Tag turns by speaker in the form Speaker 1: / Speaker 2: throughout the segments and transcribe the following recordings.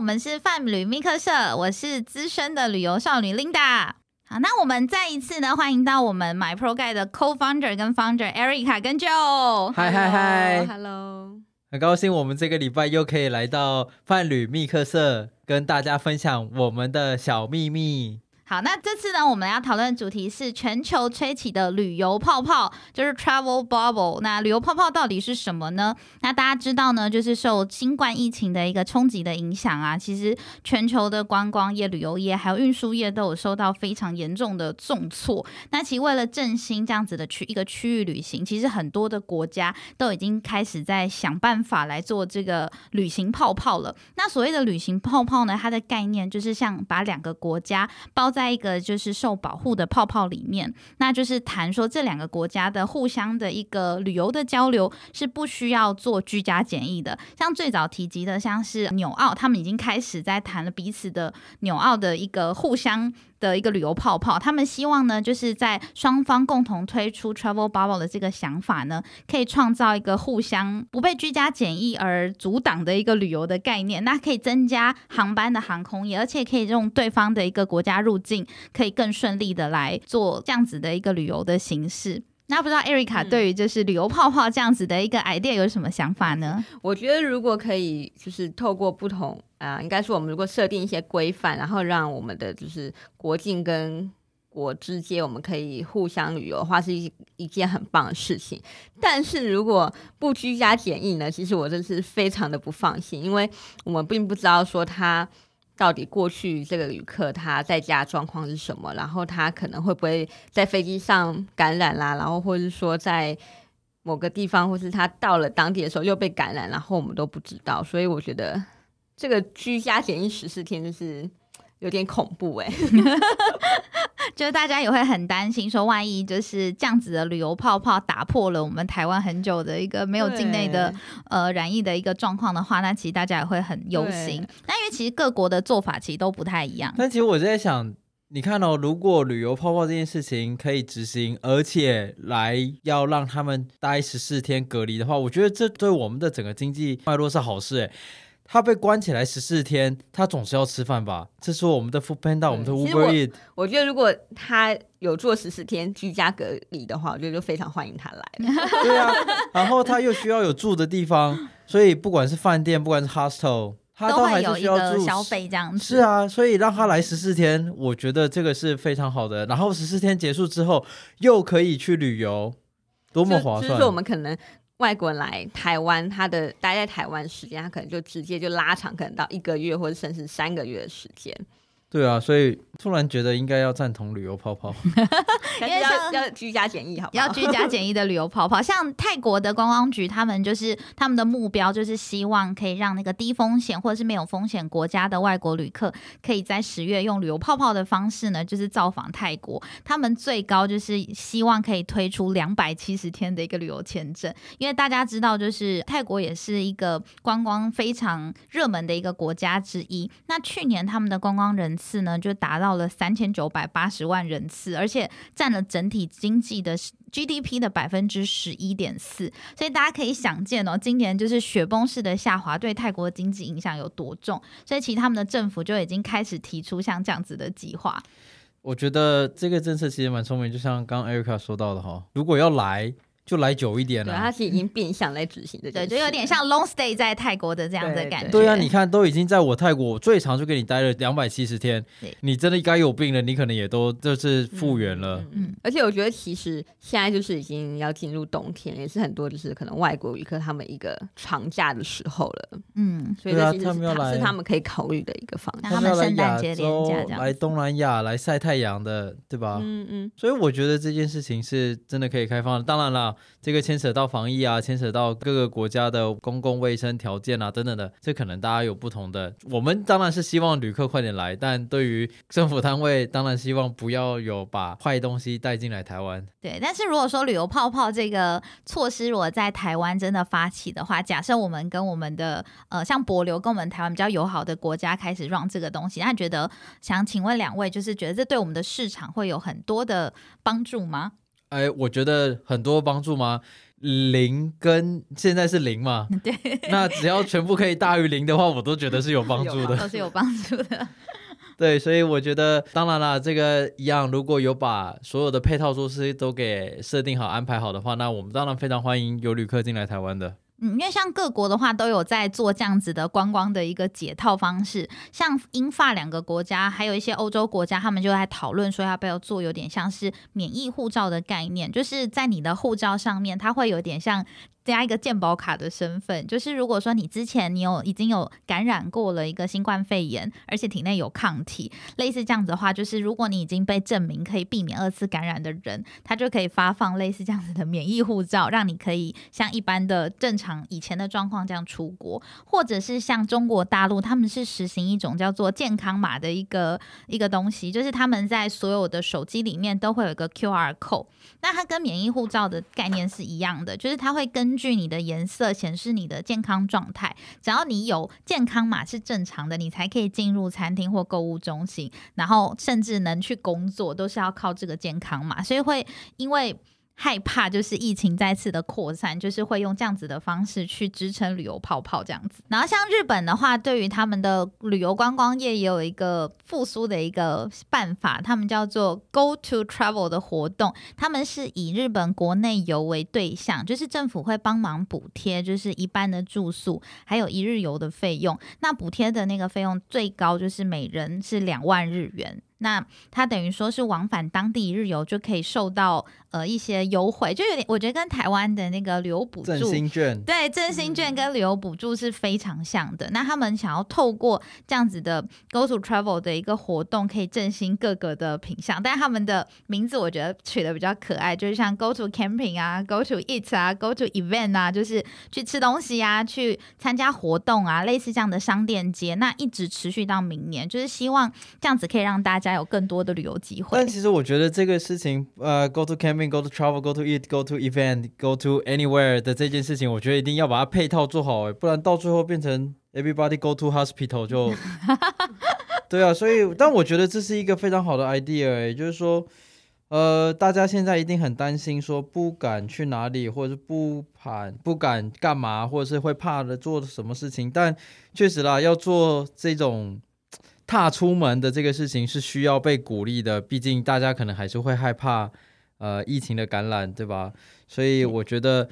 Speaker 1: 我们是泛旅密客社，我是资深的旅游少女 Linda。好，那我们再一次呢，欢迎到我们 My Pro Guide 的 Co-founder 跟 Founder Erica 跟 Joe。
Speaker 2: 嗨嗨嗨
Speaker 3: Hello，
Speaker 2: 很高兴我们这个礼拜又可以来到泛旅密客社，跟大家分享我们的小秘密。
Speaker 1: 好，那这次呢，我们要讨论的主题是全球吹起的旅游泡泡，就是 travel bubble。那旅游泡泡到底是什么呢？那大家知道呢，就是受新冠疫情的一个冲击的影响啊，其实全球的观光业、旅游业还有运输业都有受到非常严重的重挫。那其实为了振兴这样子的区一个区域旅行，其实很多的国家都已经开始在想办法来做这个旅行泡泡了。那所谓的旅行泡泡呢，它的概念就是像把两个国家包在在一个就是受保护的泡泡里面，那就是谈说这两个国家的互相的一个旅游的交流是不需要做居家检疫的。像最早提及的，像是纽澳，他们已经开始在谈了彼此的纽澳的一个互相。的一个旅游泡泡，他们希望呢，就是在双方共同推出 travel bubble 的这个想法呢，可以创造一个互相不被居家检疫而阻挡的一个旅游的概念。那可以增加航班的航空业，而且可以用对方的一个国家入境境，可以更顺利的来做这样子的一个旅游的形式。那不知道 Erica 对于就是旅游泡泡这样子的一个 idea 有什么想法呢？
Speaker 3: 我觉得如果可以，就是透过不同啊，应该是我们如果设定一些规范，然后让我们的就是国境跟国之间，我们可以互相旅游的话，是一一件很棒的事情。但是如果不居家检疫呢？其实我真是非常的不放心，因为我们并不知道说他。到底过去这个旅客他在家状况是什么？然后他可能会不会在飞机上感染啦？然后或者是说在某个地方，或是他到了当地的时候又被感染，然后我们都不知道。所以我觉得这个居家检疫十四天就是有点恐怖哎。
Speaker 1: 就是大家也会很担心，说万一就是这样子的旅游泡泡打破了我们台湾很久的一个没有境内的呃染疫的一个状况的话，那其实大家也会很忧心。那因为其实各国的做法其实都不太一样。
Speaker 2: 但其实我在想，你看哦，如果旅游泡泡这件事情可以执行，而且来要让他们待十四天隔离的话，我觉得这对我们的整个经济脉络是好事哎。他被关起来十四天，他总是要吃饭吧？这是我们的 Food Panda，我们的 Uber Eat。
Speaker 3: 我觉得如果他有做十四天居家隔离的话，我觉得就非常欢迎他来。
Speaker 2: 对啊，然后他又需要有住的地方，所以不管是饭店，不管是 hostel，他都还是需要住
Speaker 1: 消费这样子。
Speaker 2: 是啊，所以让他来十四天，我觉得这个是非常好的。然后十四天结束之后，又可以去旅游，多么划算！
Speaker 3: 就是我们可能。外国人来台湾，他的待在台湾时间，他可能就直接就拉长，可能到一个月或者甚至三个月的时间。
Speaker 2: 对啊，所以突然觉得应该要赞同旅游泡泡，
Speaker 3: 因为要要居家检疫，好
Speaker 1: 要居家检疫的旅游泡泡。像泰国的观光局，他们就是他们的目标就是希望可以让那个低风险或者是没有风险国家的外国旅客，可以在十月用旅游泡泡的方式呢，就是造访泰国。他们最高就是希望可以推出两百七十天的一个旅游签证，因为大家知道，就是泰国也是一个观光非常热门的一个国家之一。那去年他们的观光人次呢，就达到到了三千九百八十万人次，而且占了整体经济的 GDP 的百分之十一点四。所以大家可以想见哦，今年就是雪崩式的下滑对泰国经济影响有多重。所以其实他们的政府就已经开始提出像这样子的计划。
Speaker 2: 我觉得这个政策其实蛮聪明，就像刚刚 Erica 说到的哈，如果要来。就来久一点了，
Speaker 3: 他是已经变相来执行的，
Speaker 1: 对，就有点像 long stay 在泰国的这样的感觉。
Speaker 2: 对啊，你看都已经在我泰国我最长就给你待了两百七十天，你真的该有病了，你可能也都就是复原了。
Speaker 3: 嗯，而且我觉得其实现在就是已经要进入冬天，也是很多就是可能外国旅客他们一个长假的时候了。嗯，所以这其实是他们可以考虑的一个方向。
Speaker 1: 他们圣诞节连假
Speaker 2: 来东南亚来晒太阳的，对吧？嗯嗯。所以我觉得这件事情是真的可以开放的。当然了。这个牵扯到防疫啊，牵扯到各个国家的公共卫生条件啊，等等的，这可能大家有不同的。我们当然是希望旅客快点来，但对于政府单位，当然希望不要有把坏东西带进来台湾。
Speaker 1: 对，但是如果说旅游泡泡这个措施如果在台湾真的发起的话，假设我们跟我们的呃像博流跟我们台湾比较友好的国家开始让这个东西，那觉得想请问两位，就是觉得这对我们的市场会有很多的帮助吗？
Speaker 2: 哎，我觉得很多帮助吗？零跟现在是零嘛？
Speaker 1: 对。
Speaker 2: 那只要全部可以大于零的话，我都觉得是有帮助的，
Speaker 1: 都是有帮助的。
Speaker 2: 对，所以我觉得，当然啦，这个一样，如果有把所有的配套措施都给设定好、安排好的话，那我们当然非常欢迎有旅客进来台湾的。
Speaker 1: 嗯，因为像各国的话都有在做这样子的观光的一个解套方式，像英法两个国家，还有一些欧洲国家，他们就在讨论说要不要做有点像是免疫护照的概念，就是在你的护照上面，它会有点像。加一个健保卡的身份，就是如果说你之前你有已经有感染过了一个新冠肺炎，而且体内有抗体，类似这样子的话，就是如果你已经被证明可以避免二次感染的人，他就可以发放类似这样子的免疫护照，让你可以像一般的正常以前的状况这样出国，或者是像中国大陆，他们是实行一种叫做健康码的一个一个东西，就是他们在所有的手机里面都会有一个 QR code，那它跟免疫护照的概念是一样的，就是它会根据你的颜色显示你的健康状态，只要你有健康码是正常的，你才可以进入餐厅或购物中心，然后甚至能去工作，都是要靠这个健康码，所以会因为。害怕就是疫情再次的扩散，就是会用这样子的方式去支撑旅游泡泡这样子。然后像日本的话，对于他们的旅游观光业也有一个复苏的一个办法，他们叫做 Go to Travel 的活动。他们是以日本国内游为对象，就是政府会帮忙补贴，就是一般的住宿还有一日游的费用。那补贴的那个费用最高就是每人是两万日元。那它等于说是往返当地一日游就可以受到呃一些优惠，就有点我觉得跟台湾的那个旅游补助，
Speaker 2: 振兴券，
Speaker 1: 对振兴券跟旅游补助是非常像的。那他们想要透过这样子的 Go to Travel 的一个活动，可以振兴各个的品相，但他们的名字我觉得取的比较可爱，就是像 Go to Camping 啊，Go to Eat 啊，Go to Event 啊，就是去吃东西啊，去参加活动啊，类似这样的商店街，那一直持续到明年，就是希望这样子可以让大家。有更多的旅游机会，
Speaker 2: 但其实我觉得这个事情，呃，go to camping, go to travel, go to eat, go to event, go to anywhere 的这件事情，我觉得一定要把它配套做好，不然到最后变成 everybody go to hospital 就，对啊，所以，但我觉得这是一个非常好的 idea，也就是说，呃，大家现在一定很担心，说不敢去哪里，或者是不怕不敢干嘛，或者是会怕的做什么事情，但确实啦，要做这种。踏出门的这个事情是需要被鼓励的，毕竟大家可能还是会害怕，呃，疫情的感染，对吧？所以我觉得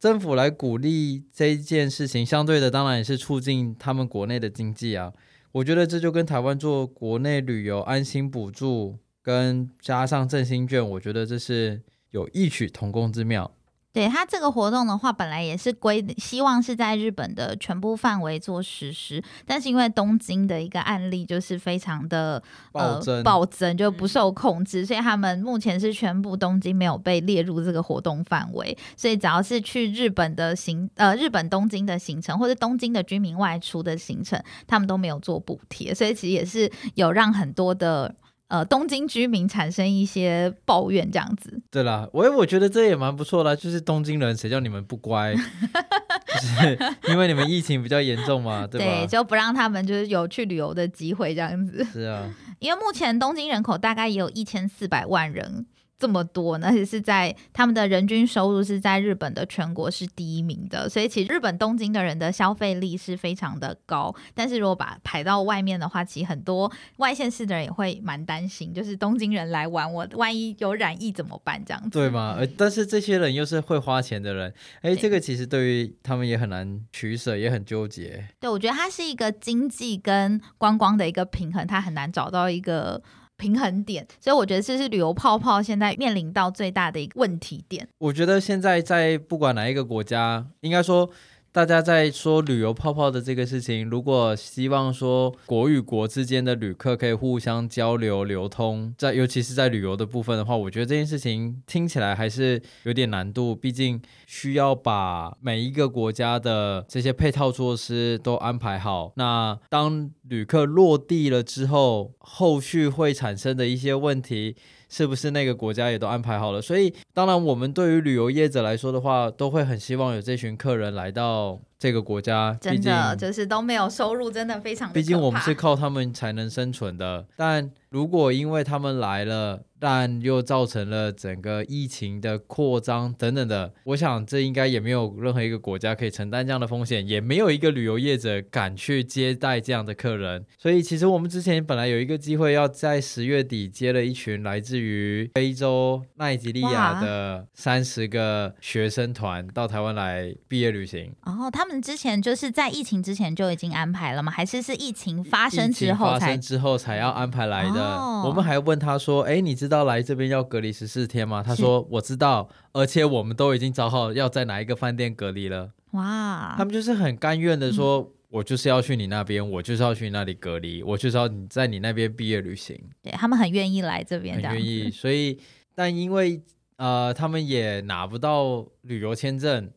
Speaker 2: 政府来鼓励这一件事情，相对的当然也是促进他们国内的经济啊。我觉得这就跟台湾做国内旅游安心补助，跟加上振兴券，我觉得这是有异曲同工之妙。
Speaker 1: 对他这个活动的话，本来也是规希望是在日本的全部范围做实施，但是因为东京的一个案例就是非常的
Speaker 2: 暴增，
Speaker 1: 暴增就不受控制，所以他们目前是全部东京没有被列入这个活动范围，所以只要是去日本的行呃日本东京的行程或者东京的居民外出的行程，他们都没有做补贴，所以其实也是有让很多的。呃，东京居民产生一些抱怨，这样子。
Speaker 2: 对啦，我我觉得这也蛮不错的，就是东京人，谁叫你们不乖？就是因为你们疫情比较严重嘛，对吧？
Speaker 1: 对，就不让他们就是有去旅游的机会，这样子。
Speaker 2: 是啊，
Speaker 1: 因为目前东京人口大概也有一千四百万人。这么多，而且是在他们的人均收入是在日本的全国是第一名的，所以其实日本东京的人的消费力是非常的高。但是如果把排到外面的话，其实很多外县市的人也会蛮担心，就是东京人来玩，我万一有染疫怎么办？这样子
Speaker 2: 对吗？呃，但是这些人又是会花钱的人，哎，这个其实对于他们也很难取舍，也很纠结。
Speaker 1: 对，我觉得它是一个经济跟观光的一个平衡，它很难找到一个。平衡点，所以我觉得这是旅游泡泡现在面临到最大的一个问题点。
Speaker 2: 我觉得现在在不管哪一个国家，应该说。大家在说旅游泡泡的这个事情，如果希望说国与国之间的旅客可以互相交流流通，在尤其是在旅游的部分的话，我觉得这件事情听起来还是有点难度，毕竟需要把每一个国家的这些配套措施都安排好。那当旅客落地了之后，后续会产生的一些问题。是不是那个国家也都安排好了？所以，当然，我们对于旅游业者来说的话，都会很希望有这群客人来到这个国家。
Speaker 1: 真的，就是都没有收入，真的非常。
Speaker 2: 毕竟我们是靠他们才能生存的。但如果因为他们来了，但又造成了整个疫情的扩张等等的。我想这应该也没有任何一个国家可以承担这样的风险，也没有一个旅游业者敢去接待这样的客人。所以其实我们之前本来有一个机会要在十月底接了一群来自于非洲奈及利亚的三十个学生团到台湾来毕业旅行。
Speaker 1: 然后他们之前就是在疫情之前就已经安排了吗？还是是疫情发生之后
Speaker 2: 发生之后才要安排来的？我们还问他说：“哎，你知道来这边要隔离十四天吗？”他说：“我知道，而且我们都已经找好要在哪一个饭店隔离了。”哇！他们就是很甘愿的说：“我就是要去你那边，我就是要去那里隔离，我就是要你在你那边毕业旅行。”
Speaker 1: 对他们很愿意来这边，
Speaker 2: 很愿意。所以，但因为呃，他们也拿不到旅游签证。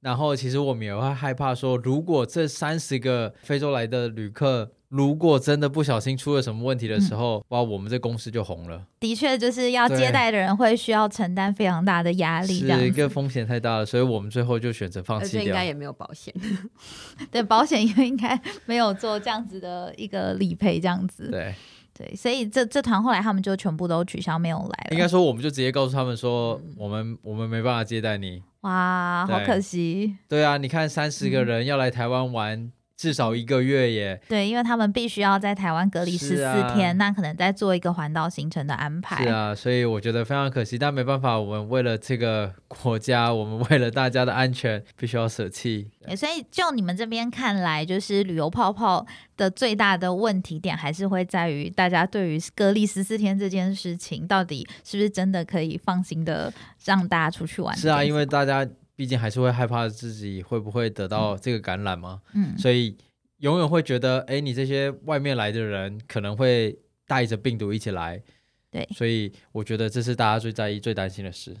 Speaker 2: 然后，其实我们也会害怕说，如果这三十个非洲来的旅客，如果真的不小心出了什么问题的时候，哇，我们这公司就红了。
Speaker 1: 的确，就是要接待的人会需要承担非常大的压力，
Speaker 2: 是一个风险太大了，所以我们最后就选择放弃掉。
Speaker 3: 应该也没有保险，
Speaker 1: 对，保险因为应该没有做这样子的一个理赔，这样子。
Speaker 2: 对。
Speaker 1: 对，所以这这团后来他们就全部都取消，没有来了。
Speaker 2: 应该说，我们就直接告诉他们说，我们我们没办法接待你。
Speaker 1: 哇，好可惜。
Speaker 2: 对啊，你看三十个人要来台湾玩。至少一个月耶。
Speaker 1: 对，因为他们必须要在台湾隔离十四天，那可能再做一个环岛行程的安排。
Speaker 2: 是啊，所以我觉得非常可惜，但没办法，我们为了这个国家，我们为了大家的安全，必须要舍弃。
Speaker 1: 所以就你们这边看来，就是旅游泡泡的最大的问题点，还是会在于大家对于隔离十四天这件事情，到底是不是真的可以放心的让大家出去玩？
Speaker 2: 是啊，因为大家。毕竟还是会害怕自己会不会得到这个感染嘛，嗯，所以永远会觉得，哎，你这些外面来的人可能会带着病毒一起来，
Speaker 1: 对，
Speaker 2: 所以我觉得这是大家最在意、最担心的事，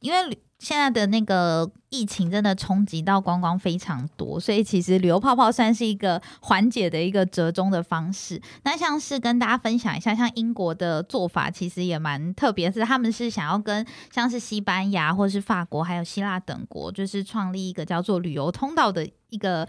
Speaker 1: 因为。现在的那个疫情真的冲击到观光非常多，所以其实旅游泡泡算是一个缓解的一个折中的方式。那像是跟大家分享一下，像英国的做法其实也蛮特别，是他们是想要跟像是西班牙或是法国还有希腊等国，就是创立一个叫做旅游通道的一个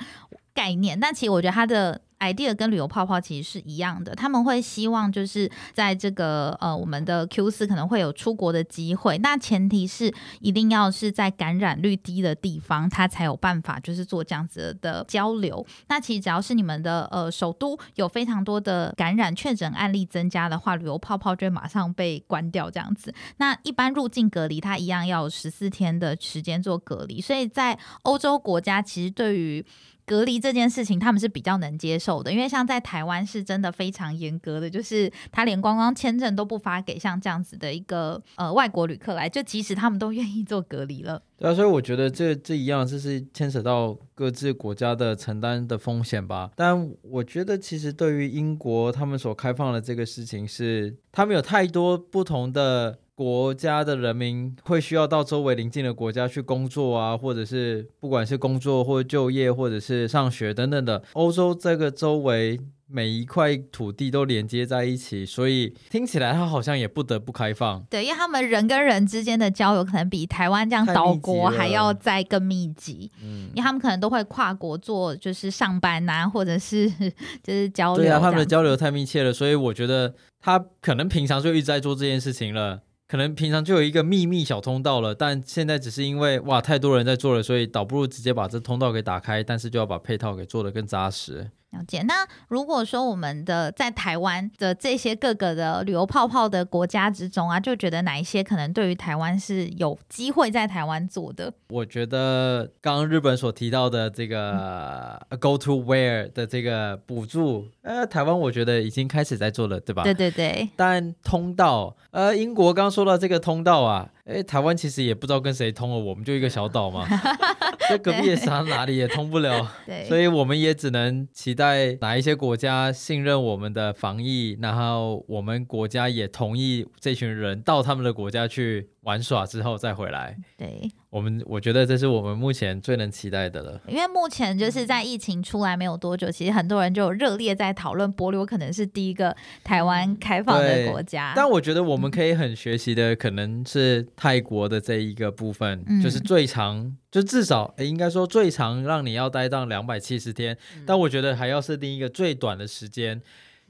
Speaker 1: 概念。但其实我觉得它的。Idea 跟旅游泡泡其实是一样的，他们会希望就是在这个呃我们的 Q 四可能会有出国的机会，那前提是一定要是在感染率低的地方，他才有办法就是做这样子的交流。那其实只要是你们的呃首都有非常多的感染确诊案例增加的话，旅游泡泡就会马上被关掉这样子。那一般入境隔离它一样要有十四天的时间做隔离，所以在欧洲国家其实对于隔离这件事情，他们是比较能接受的，因为像在台湾是真的非常严格的，就是他连观光签证都不发给像这样子的一个呃外国旅客来，就即使他们都愿意做隔离了。
Speaker 2: 对啊，所以我觉得这这一样，这是牵扯到各自国家的承担的风险吧。但我觉得其实对于英国他们所开放的这个事情，是他们有太多不同的。国家的人民会需要到周围邻近的国家去工作啊，或者是不管是工作或就业，或者是上学等等的。欧洲这个周围每一块土地都连接在一起，所以听起来它好像也不得不开放。
Speaker 1: 对，因为他们人跟人之间的交流可能比台湾这样岛国还要再更密集。嗯，因为他们可能都会跨国做，就是上班啊，或者是 就是交流。
Speaker 2: 对啊，他们的交流太密切了，所以我觉得他可能平常就一直在做这件事情了。可能平常就有一个秘密小通道了，但现在只是因为哇太多人在做了，所以倒不如直接把这通道给打开，但是就要把配套给做得更扎实。
Speaker 1: 了解。那如果说我们的在台湾的这些各个的旅游泡泡的国家之中啊，就觉得哪一些可能对于台湾是有机会在台湾做的？
Speaker 2: 我觉得刚刚日本所提到的这个 Go to Where 的这个补助，呃，台湾我觉得已经开始在做了，对吧？
Speaker 1: 对对对。
Speaker 2: 但通道，呃，英国刚刚说到这个通道啊。哎，台湾其实也不知道跟谁通了，我们就一个小岛嘛，这隔壁的山哪里也通不了，所以我们也只能期待哪一些国家信任我们的防疫，然后我们国家也同意这群人到他们的国家去。玩耍之后再回来，
Speaker 1: 对
Speaker 2: 我们，我觉得这是我们目前最能期待的了。
Speaker 1: 因为目前就是在疫情出来没有多久，其实很多人就热烈在讨论，博流可能是第一个台湾开放的国家。
Speaker 2: 但我觉得我们可以很学习的，可能是泰国的这一个部分，就是最长，就至少应该说最长让你要待到两百七十天。但我觉得还要设定一个最短的时间，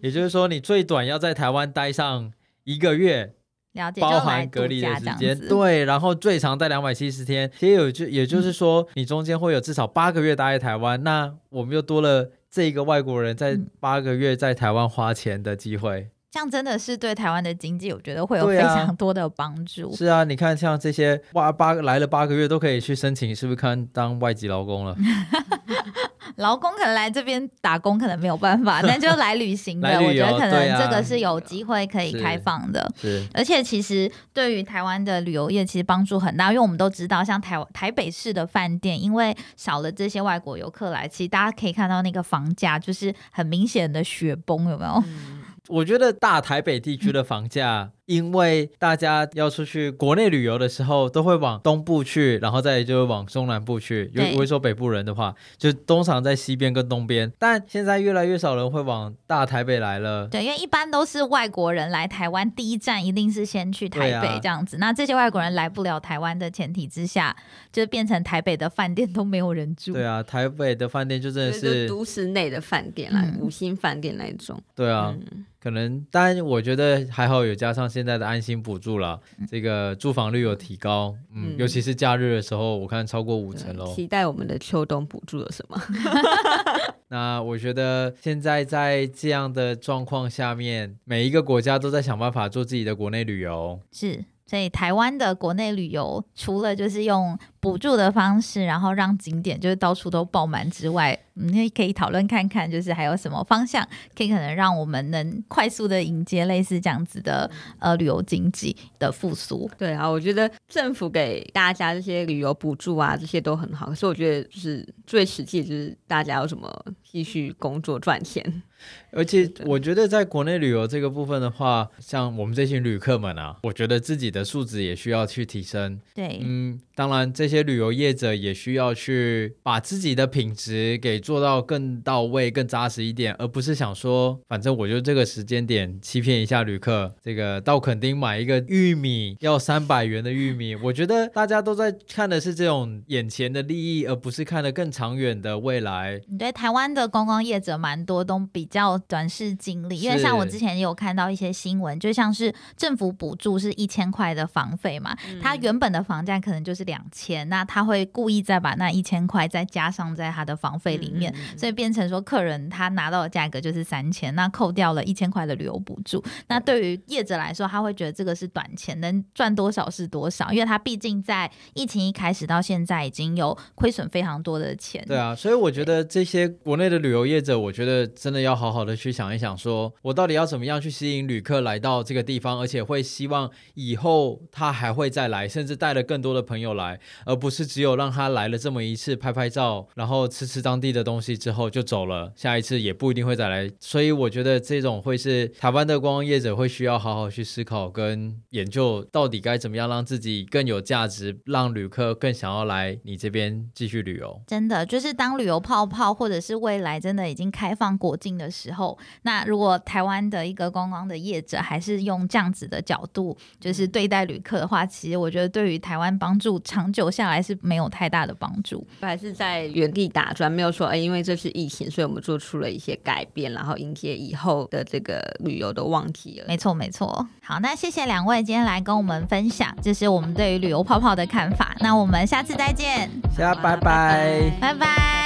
Speaker 2: 也就是说你最短要在台湾待上一个月。
Speaker 1: 了解，
Speaker 2: 包含隔离的时间，对，然后最长在两百七十天，其实有就也就是说，你中间会有至少八个月待在台湾，那我们又多了这一个外国人在八个月在台湾花钱的机会。
Speaker 1: 这样真的是对台湾的经济，我觉得会有非常多的帮助。
Speaker 2: 是啊，你看像这些哇八来了八个月都可以去申请，是不是看当外籍劳工了？
Speaker 1: 劳工可能来这边打工可能没有办法，但就来旅行的，我觉得可能这个是有机会可以开放的。
Speaker 2: 是，
Speaker 1: 而且其实对于台湾的旅游业其实帮助很大，因为我们都知道，像台台北市的饭店，因为少了这些外国游客来，其实大家可以看到那个房价就是很明显的雪崩，有没有？
Speaker 2: 我觉得大台北地区的房价。因为大家要出去国内旅游的时候，都会往东部去，然后再就往中南部去。有不会说北部人的话，就通常在西边跟东边。但现在越来越少人会往大台北来了。
Speaker 1: 对，因为一般都是外国人来台湾，第一站一定是先去台北这样子。那这些外国人来不了台湾的前提之下，就变成台北的饭店都没有人住。
Speaker 2: 对啊，台北的饭店就真的是
Speaker 3: 都市内的饭店啦，五星饭店那一种。
Speaker 2: 对啊，可能，但我觉得还好有加上。现在的安心补助了，这个住房率有提高，嗯，尤其是假日的时候，我看超过五成喽。
Speaker 3: 期待我们的秋冬补助有什么？
Speaker 2: 那我觉得现在在这样的状况下面，每一个国家都在想办法做自己的国内旅游。
Speaker 1: 是，所以台湾的国内旅游除了就是用。补助的方式，然后让景点就是到处都爆满之外，你可以讨论看看，就是还有什么方向可以可能让我们能快速的迎接类似这样子的呃旅游经济的复苏。
Speaker 3: 对啊，我觉得政府给大家这些旅游补助啊，这些都很好。可是我觉得就是最实际就是大家有什么继续工作赚钱。
Speaker 2: 而且我觉得在国内旅游这个部分的话，像我们这群旅客们啊，我觉得自己的素质也需要去提升。
Speaker 1: 对，
Speaker 2: 嗯，当然这。些旅游业者也需要去把自己的品质给做到更到位、更扎实一点，而不是想说，反正我就这个时间点欺骗一下旅客。这个到垦丁买一个玉米要三百元的玉米，我觉得大家都在看的是这种眼前的利益，而不是看的更长远的未来。
Speaker 1: 对台湾的观光业者蛮多都比较短视经历，因为像我之前也有看到一些新闻，就像是政府补助是一千块的房费嘛，它原本的房价可能就是两千。那他会故意再把那一千块再加上在他的房费里面，所以变成说客人他拿到的价格就是三千，那扣掉了一千块的旅游补助。那对于业者来说，他会觉得这个是短钱，能赚多少是多少，因为他毕竟在疫情一开始到现在已经有亏损非常多的钱。
Speaker 2: 对啊，所以我觉得这些国内的旅游业者，我觉得真的要好好的去想一想，说我到底要怎么样去吸引旅客来到这个地方，而且会希望以后他还会再来，甚至带了更多的朋友来。而不是只有让他来了这么一次拍拍照，然后吃吃当地的东西之后就走了，下一次也不一定会再来。所以我觉得这种会是台湾的观光业者会需要好好去思考跟研究，到底该怎么样让自己更有价值，让旅客更想要来你这边继续旅游。
Speaker 1: 真的就是当旅游泡泡或者是未来真的已经开放国境的时候，那如果台湾的一个观光的业者还是用这样子的角度就是对待旅客的话，其实我觉得对于台湾帮助长久。下来是没有太大的帮助，
Speaker 3: 还是在原地打转，没有说哎，因为这是疫情，所以我们做出了一些改变，然后迎接以后的这个旅游的旺季了。
Speaker 1: 没错，没错。好，那谢谢两位今天来跟我们分享，这是我们对于旅游泡泡的看法。那我们下次再见，
Speaker 2: 下拜拜，
Speaker 1: 拜拜。